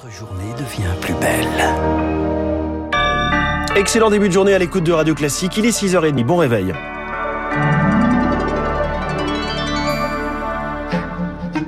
Votre journée devient plus belle. Excellent début de journée à l'écoute de Radio Classique. Il est 6h30. Bon réveil.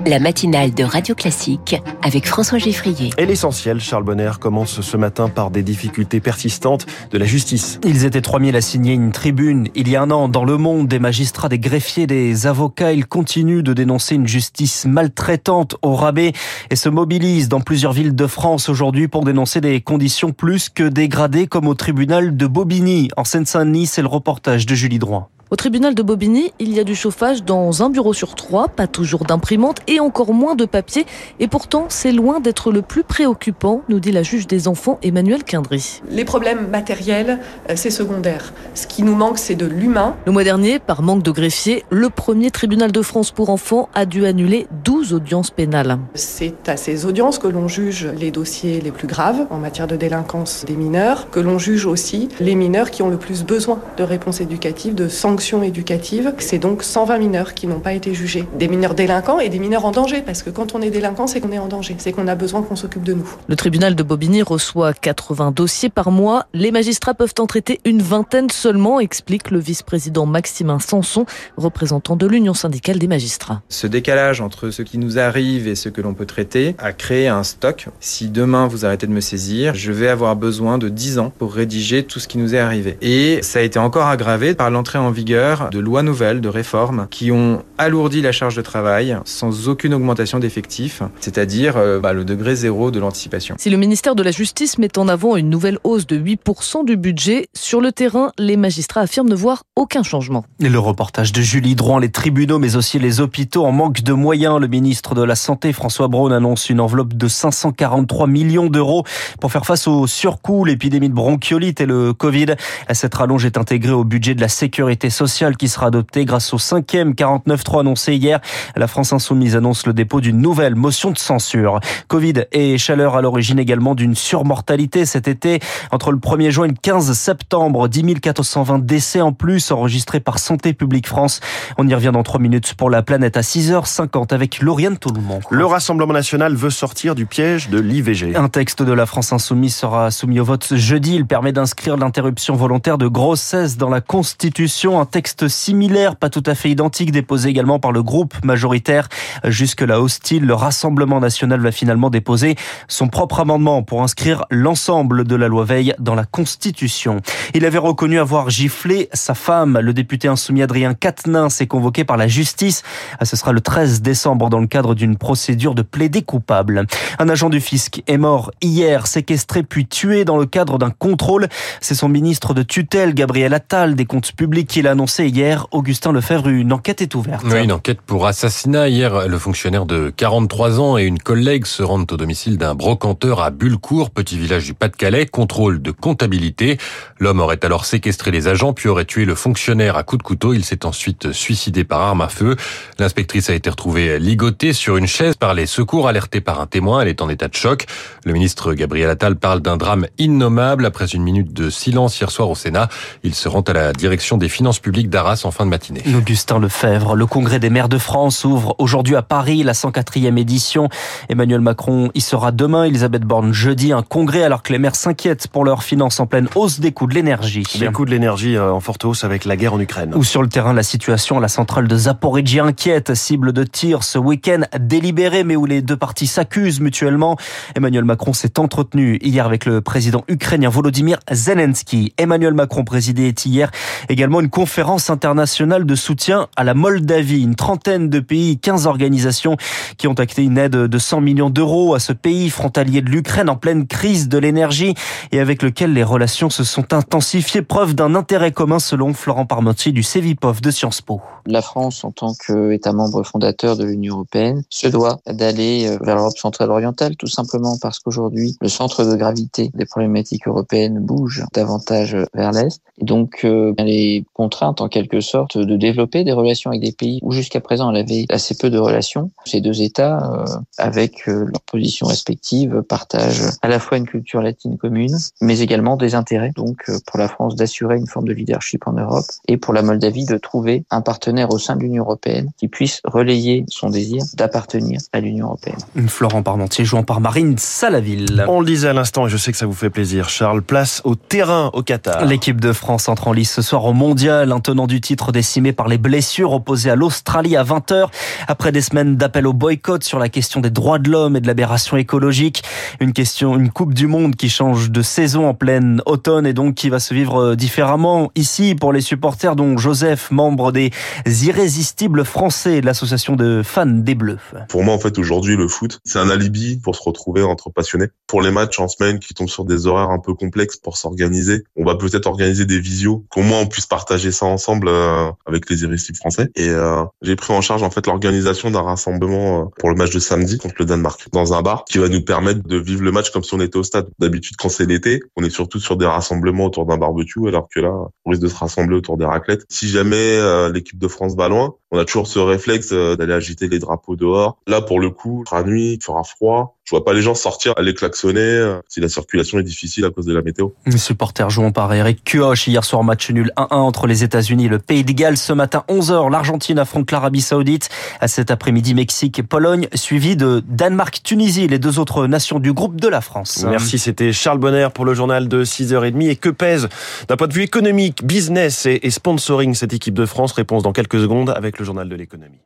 La matinale de Radio Classique avec François Geffrier. Et l'essentiel, Charles Bonner commence ce matin par des difficultés persistantes de la justice. Ils étaient 3000 à signer une tribune. Il y a un an, dans le monde, des magistrats, des greffiers, des avocats, ils continuent de dénoncer une justice maltraitante au rabais et se mobilisent dans plusieurs villes de France aujourd'hui pour dénoncer des conditions plus que dégradées comme au tribunal de Bobigny. En Seine-Saint-Denis, c'est le reportage de Julie Droit. Au tribunal de Bobigny, il y a du chauffage dans un bureau sur trois, pas toujours d'imprimante et encore moins de papier. Et pourtant, c'est loin d'être le plus préoccupant, nous dit la juge des enfants Emmanuel Quindry. Les problèmes matériels, euh, c'est secondaire. Ce qui nous manque, c'est de l'humain. Le mois dernier, par manque de greffiers, le premier tribunal de France pour enfants a dû annuler 12 audiences pénales. C'est à ces audiences que l'on juge les dossiers les plus graves en matière de délinquance des mineurs, que l'on juge aussi les mineurs qui ont le plus besoin de réponses éducatives, de sanctions éducative. C'est donc 120 mineurs qui n'ont pas été jugés. Des mineurs délinquants et des mineurs en danger, parce que quand on est délinquant, c'est qu'on est en danger, c'est qu'on a besoin qu'on s'occupe de nous. Le tribunal de Bobigny reçoit 80 dossiers par mois. Les magistrats peuvent en traiter une vingtaine seulement, explique le vice-président Maximin Sanson, représentant de l'Union syndicale des magistrats. Ce décalage entre ce qui nous arrive et ce que l'on peut traiter a créé un stock. Si demain vous arrêtez de me saisir, je vais avoir besoin de 10 ans pour rédiger tout ce qui nous est arrivé. Et ça a été encore aggravé par l'entrée en vigueur de lois nouvelles, de réformes, qui ont alourdi la charge de travail sans aucune augmentation d'effectifs, c'est-à-dire euh, bah, le degré zéro de l'anticipation. Si le ministère de la Justice met en avant une nouvelle hausse de 8% du budget, sur le terrain, les magistrats affirment ne voir aucun changement. Et le reportage de Julie Drouin, les tribunaux mais aussi les hôpitaux en manque de moyens. Le ministre de la Santé, François Braun, annonce une enveloppe de 543 millions d'euros pour faire face aux surcoûts, l'épidémie de bronchiolite et le Covid. Cette rallonge est intégrée au budget de la sécurité sociale qui sera adopté grâce au cinquième 49.3 annoncé hier. La France Insoumise annonce le dépôt d'une nouvelle motion de censure. Covid et chaleur à l'origine également d'une surmortalité cet été. Entre le 1er juin et le 15 septembre, 10 420 décès en plus enregistrés par Santé publique France. On y revient dans 3 minutes pour la planète à 6h50 avec Lauriane Toulmont. Le Rassemblement national veut sortir du piège de l'IVG. Un texte de la France Insoumise sera soumis au vote jeudi. Il permet d'inscrire l'interruption volontaire de grossesse dans la Constitution texte similaire, pas tout à fait identique, déposé également par le groupe majoritaire. Jusque-là hostile, le Rassemblement national va finalement déposer son propre amendement pour inscrire l'ensemble de la loi Veil dans la Constitution. Il avait reconnu avoir giflé sa femme. Le député insoumis Adrien Quatennens s'est convoqué par la justice. Ce sera le 13 décembre dans le cadre d'une procédure de plaider coupable. Un agent du fisc est mort hier, séquestré puis tué dans le cadre d'un contrôle. C'est son ministre de tutelle, Gabriel Attal, des comptes publics, qui l'a annoncé hier. Augustin Lefebvre, une enquête est ouverte. Oui, une enquête pour assassinat. Hier, le fonctionnaire de 43 ans et une collègue se rendent au domicile d'un brocanteur à Bullecourt, petit village du Pas-de-Calais. Contrôle de comptabilité. L'homme aurait alors séquestré les agents puis aurait tué le fonctionnaire à coups de couteau. Il s'est ensuite suicidé par arme à feu. L'inspectrice a été retrouvée ligotée sur une chaise par les secours alertés par un témoin. Elle est en état de choc. Le ministre Gabriel Attal parle d'un drame innommable. Après une minute de silence hier soir au Sénat, il se rend à la direction des finances publiques d'Arras en fin de matinée. Augustin Lefebvre, le congrès des maires de France ouvre aujourd'hui à Paris la 104e édition. Emmanuel Macron y sera demain, Elisabeth Borne jeudi, un congrès alors que les maires s'inquiètent pour leurs finances en pleine hausse des coûts de l'énergie. Les coûts de l'énergie euh, en forte hausse avec la guerre en Ukraine. Ou sur le terrain, la situation la centrale de Zaporizhia inquiète, cible de tir ce week-end délibéré mais où les deux parties s'accusent mutuellement. Emmanuel Macron s'est entretenu hier avec le président ukrainien Volodymyr Zelensky. Emmanuel Macron présidait hier également une conférence conférence internationale de soutien à la Moldavie. Une trentaine de pays, 15 organisations qui ont acté une aide de 100 millions d'euros à ce pays frontalier de l'Ukraine en pleine crise de l'énergie et avec lequel les relations se sont intensifiées. Preuve d'un intérêt commun selon Florent Parmentier du CEVIPOF de Sciences Po. La France, en tant qu'État membre fondateur de l'Union européenne, se doit d'aller euh, vers l'Europe centrale orientale, tout simplement parce qu'aujourd'hui, le centre de gravité des problématiques européennes bouge davantage vers l'Est. Et donc, euh, les contraintes contrainte en quelque sorte de développer des relations avec des pays où jusqu'à présent elle avait assez peu de relations. Ces deux États, euh, avec euh, leurs positions respectives, partagent à la fois une culture latine commune, mais également des intérêts. Donc euh, pour la France d'assurer une forme de leadership en Europe et pour la Moldavie de trouver un partenaire au sein de l'Union européenne qui puisse relayer son désir d'appartenir à l'Union européenne. Florent Parmentier jouant par Marine Salaville. On le disait à l'instant et je sais que ça vous fait plaisir. Charles, place au terrain au Qatar. L'équipe de France entre en lice ce soir au mondial, un tenant du titre décimé par les blessures opposé à l'Australie à 20h. Après des semaines d'appel au boycott sur la question des droits de l'homme et de l'aberration écologique. Une question, une Coupe du Monde qui change de saison en pleine automne et donc qui va se vivre euh, différemment ici pour les supporters dont Joseph, membre des irrésistibles français de l'association de fans des Bleus. Pour moi, en fait, aujourd'hui, le foot, c'est un alibi pour se retrouver entre passionnés. Pour les matchs en semaine qui tombent sur des horaires un peu complexes pour s'organiser, on va peut-être organiser des visios, qu'au moins on puisse partager ça ensemble euh, avec les irrésistibles français. Et euh, j'ai pris en charge en fait l'organisation d'un rassemblement euh, pour le match de samedi contre le Danemark dans un bar qui va nous permettre de vivre le match comme si on était au stade. D'habitude, quand c'est l'été, on est surtout sur des rassemblements autour d'un barbecue, alors que là, on risque de se rassembler autour des raclettes. Si jamais l'équipe de France va loin, on a toujours ce réflexe d'aller agiter les drapeaux dehors. Là, pour le coup, il fera nuit, il fera froid. Je vois pas les gens sortir, aller klaxonner si la circulation est difficile à cause de la météo. Les supporters jouant par Eric Kioch hier soir match nul 1-1 entre les États-Unis et le Pays de Galles. Ce matin 11h, l'Argentine affronte l'Arabie Saoudite. À cet après-midi, Mexique et Pologne, suivi de Danemark-Tunisie, les deux autres nations du groupe de la France. Merci, c'était Charles Bonner pour le journal de 6h30. Et que pèse d'un point de vue économique, business et sponsoring cette équipe de France Réponse dans quelques secondes avec le journal de l'économie.